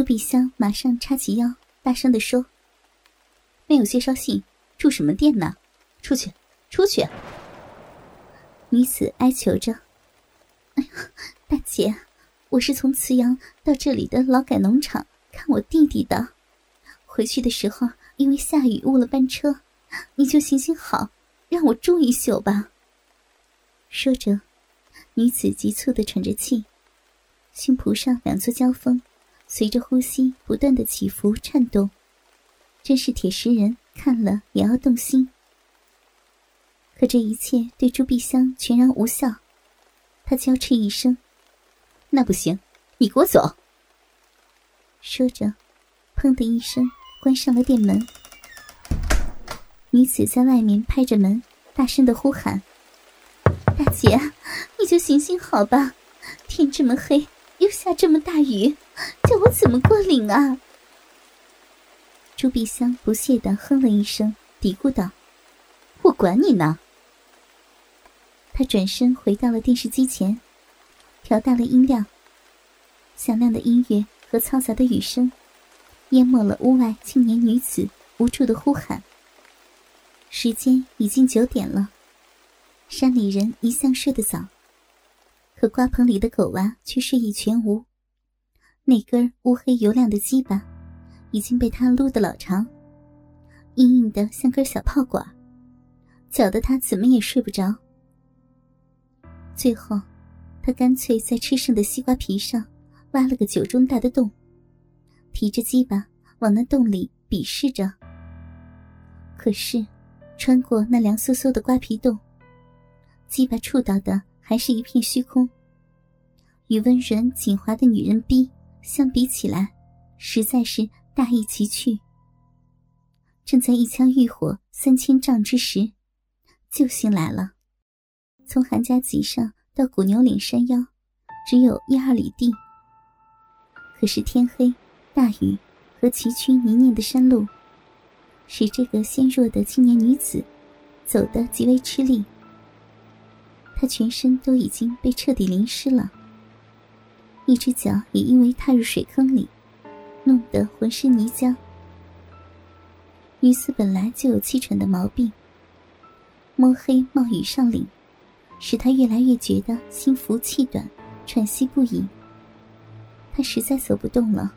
朱碧香马上叉起腰，大声地说：“没有介绍信，住什么店呢？出去，出去！”女子哀求着：“哎呀，大姐，我是从慈阳到这里的劳改农场看我弟弟的，回去的时候因为下雨误了班车，你就行行好，让我住一宿吧。”说着，女子急促的喘着气，胸脯上两座交锋。随着呼吸不断的起伏颤动，真是铁石人看了也要动心。可这一切对朱碧香全然无效，她娇斥一声：“那不行，你给我走！”说着，砰的一声关上了店门。女子在外面拍着门，大声的呼喊：“大姐，你就行行好吧，天这么黑。”又下这么大雨，叫我怎么过岭啊？朱碧香不屑的哼了一声，嘀咕道：“我管你呢。”他转身回到了电视机前，调大了音量。响亮的音乐和嘈杂的雨声，淹没了屋外青年女子无助的呼喊。时间已经九点了，山里人一向睡得早。可瓜棚里的狗娃却睡意全无，那根乌黑油亮的鸡巴已经被他撸得老长，硬硬的像根小炮管，搅得他怎么也睡不着。最后，他干脆在吃剩的西瓜皮上挖了个酒盅大的洞，提着鸡巴往那洞里比试着。可是，穿过那凉飕飕的瓜皮洞，鸡巴触到的。还是一片虚空。与温润紧滑的女人逼相比起来，实在是大异其趣。正在一腔欲火三千丈之时，救星来了。从韩家集上到古牛岭山腰，只有一二里地。可是天黑、大雨和崎岖泥泞的山路，使这个纤弱的青年女子走得极为吃力。他全身都已经被彻底淋湿了，一只脚也因为踏入水坑里，弄得浑身泥浆。女子本来就有气喘的毛病，摸黑冒雨上岭，使他越来越觉得心浮气短，喘息不已。他实在走不动了，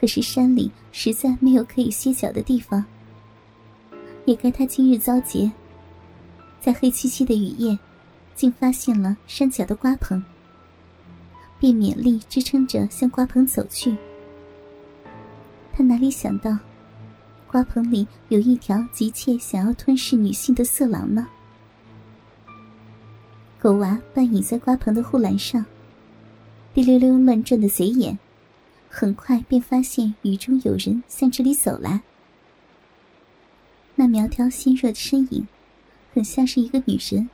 可是山里实在没有可以歇脚的地方，也该他今日遭劫，在黑漆漆的雨夜。竟发现了山脚的瓜棚，便勉力支撑着向瓜棚走去。他哪里想到，瓜棚里有一条急切想要吞噬女性的色狼呢？狗娃半倚在瓜棚的护栏上，滴溜溜乱转的贼眼，很快便发现雨中有人向这里走来。那苗条纤弱的身影，很像是一个女人。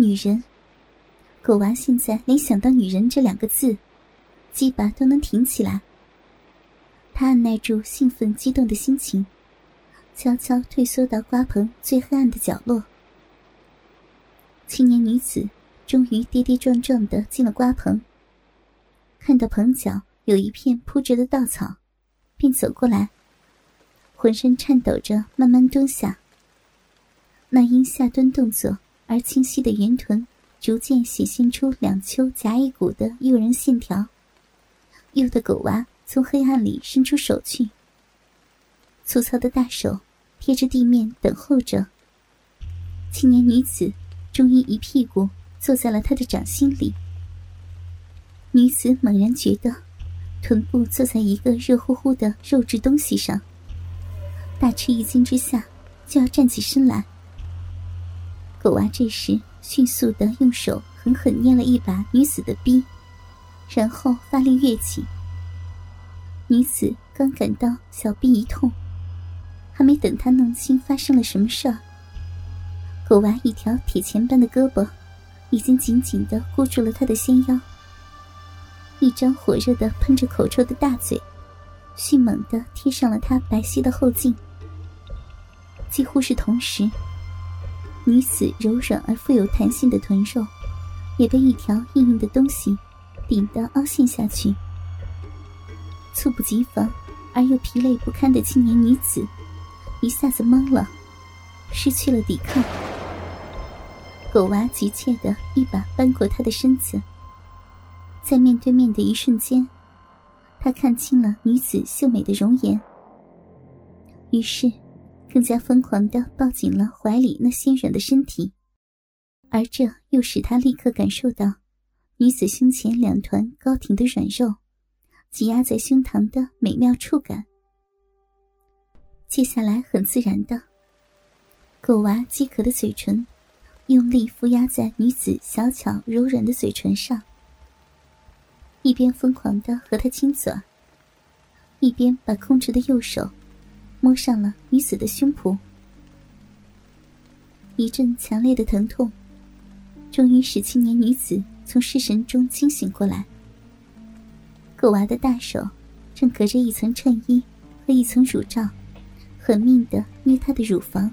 女人，狗娃现在连想到“女人”这两个字，鸡巴都能挺起来。他按耐住兴奋激动的心情，悄悄退缩到瓜棚最黑暗的角落。青年女子终于跌跌撞撞的进了瓜棚，看到棚角有一片铺着的稻草，便走过来，浑身颤抖着慢慢蹲下。那因下蹲动作。而清晰的圆臀逐渐显现出两丘夹一股的诱人线条，诱得狗娃从黑暗里伸出手去。粗糙的大手贴着地面等候着。青年女子终于一屁股坐在了他的掌心里。女子猛然觉得臀部坐在一个热乎乎的肉质东西上，大吃一惊之下就要站起身来。狗娃这时迅速的用手狠狠捏了一把女子的逼，然后发力跃起。女子刚感到小臂一痛，还没等他弄清发生了什么事儿，狗娃一条铁钳般的胳膊已经紧紧的箍住了他的纤腰，一张火热的喷着口臭的大嘴迅猛的贴上了他白皙的后颈，几乎是同时。女子柔软而富有弹性的臀肉，也被一条硬硬的东西顶得凹陷下去。猝不及防而又疲累不堪的青年女子一下子懵了，失去了抵抗。狗娃急切的一把扳过她的身子，在面对面的一瞬间，他看清了女子秀美的容颜，于是更加疯狂的抱紧了怀里那纤软的身体，而这又使他立刻感受到女子胸前两团高挺的软肉挤压在胸膛的美妙触感。接下来很自然的，狗娃饥渴的嘴唇。用力覆压在女子小巧柔软的嘴唇上，一边疯狂的和她亲嘴，一边把空着的右手摸上了女子的胸脯。一阵强烈的疼痛，终于使青年女子从失神中清醒过来。狗娃的大手正隔着一层衬衣和一层乳罩，狠命的捏她的乳房。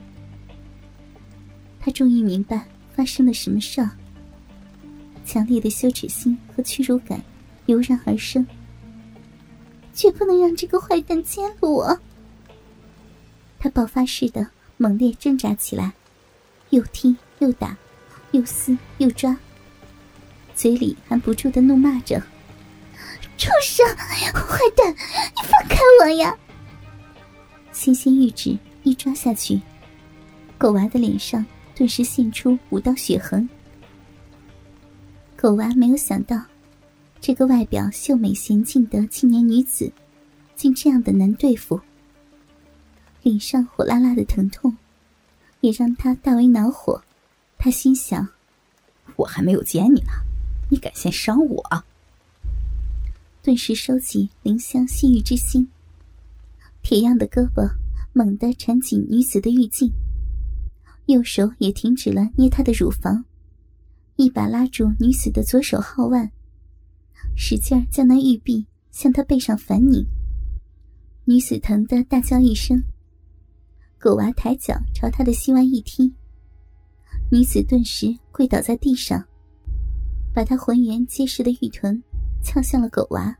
他终于明白发生了什么事儿，强烈的羞耻心和屈辱感油然而生，绝不能让这个坏蛋奸了我。他爆发似的猛烈挣扎起来，又踢又打，又撕又抓，嘴里还不住的怒骂着：“畜生，坏蛋，你放开我呀！”纤纤玉指一抓下去，狗娃的脸上。顿时现出五道血痕。狗娃没有想到，这个外表秀美娴静的青年女子，竟这样的难对付。脸上火辣辣的疼痛，也让他大为恼火。他心想：我还没有奸你呢，你敢先伤我？顿时收起怜香惜玉之心，铁样的胳膊猛地缠紧女子的玉颈。右手也停止了捏她的乳房，一把拉住女子的左手皓腕，使劲儿将那玉臂向她背上反拧。女子疼得大叫一声，狗娃抬脚朝她的膝弯一踢，女子顿时跪倒在地上，把她浑圆结实的玉臀翘向了狗娃。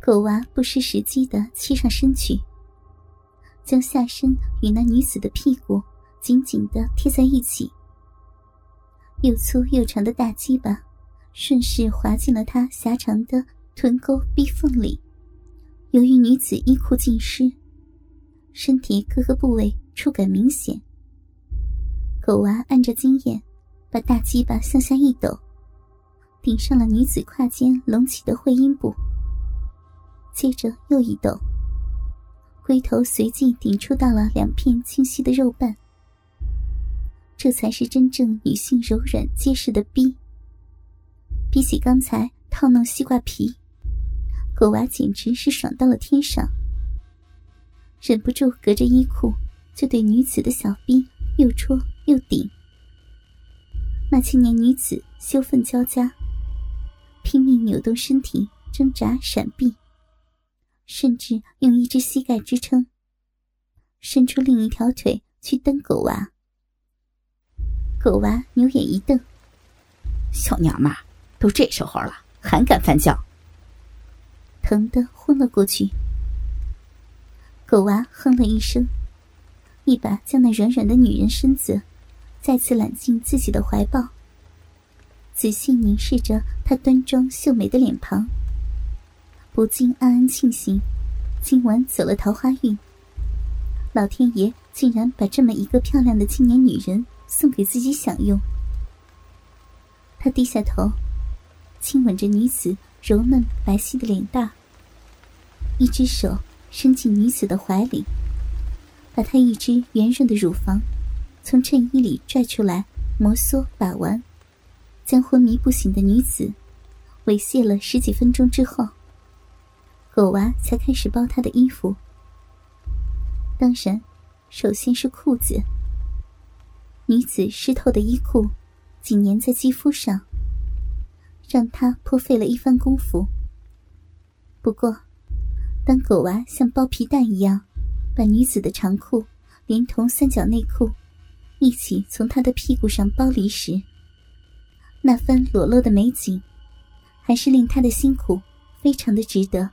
狗娃不失时机的欺上身去。将下身与那女子的屁股紧紧的贴在一起，又粗又长的大鸡巴顺势滑进了她狭长的臀沟逼缝里。由于女子衣裤尽湿，身体各个部位触感明显。狗娃按照经验，把大鸡巴向下一抖，顶上了女子胯间隆起的会阴部，接着又一抖。龟头随即顶触到了两片清晰的肉瓣，这才是真正女性柔软结实的逼。比起刚才套弄西瓜皮，狗娃简直是爽到了天上，忍不住隔着衣裤就对女子的小逼又戳又顶。那青年女子羞愤交加，拼命扭动身体挣扎闪避。甚至用一只膝盖支撑，伸出另一条腿去蹬狗娃。狗娃牛眼一瞪：“小娘们，都这时候了，还敢翻叫？”疼得昏了过去。狗娃哼了一声，一把将那软软的女人身子再次揽进自己的怀抱，仔细凝视着她端庄秀美的脸庞。不禁暗暗庆幸，今晚走了桃花运。老天爷竟然把这么一个漂亮的青年女人送给自己享用。他低下头，亲吻着女子柔嫩白皙的脸蛋，一只手伸进女子的怀里，把她一只圆润的乳房从衬衣里拽出来，摩挲把玩，将昏迷不醒的女子猥亵了十几分钟之后。狗娃才开始剥她的衣服，当然，首先是裤子。女子湿透的衣裤紧粘在肌肤上，让她颇费了一番功夫。不过，当狗娃像剥皮蛋一样把女子的长裤连同三角内裤一起从她的屁股上剥离时，那番裸露的美景，还是令他的辛苦。非常的值得。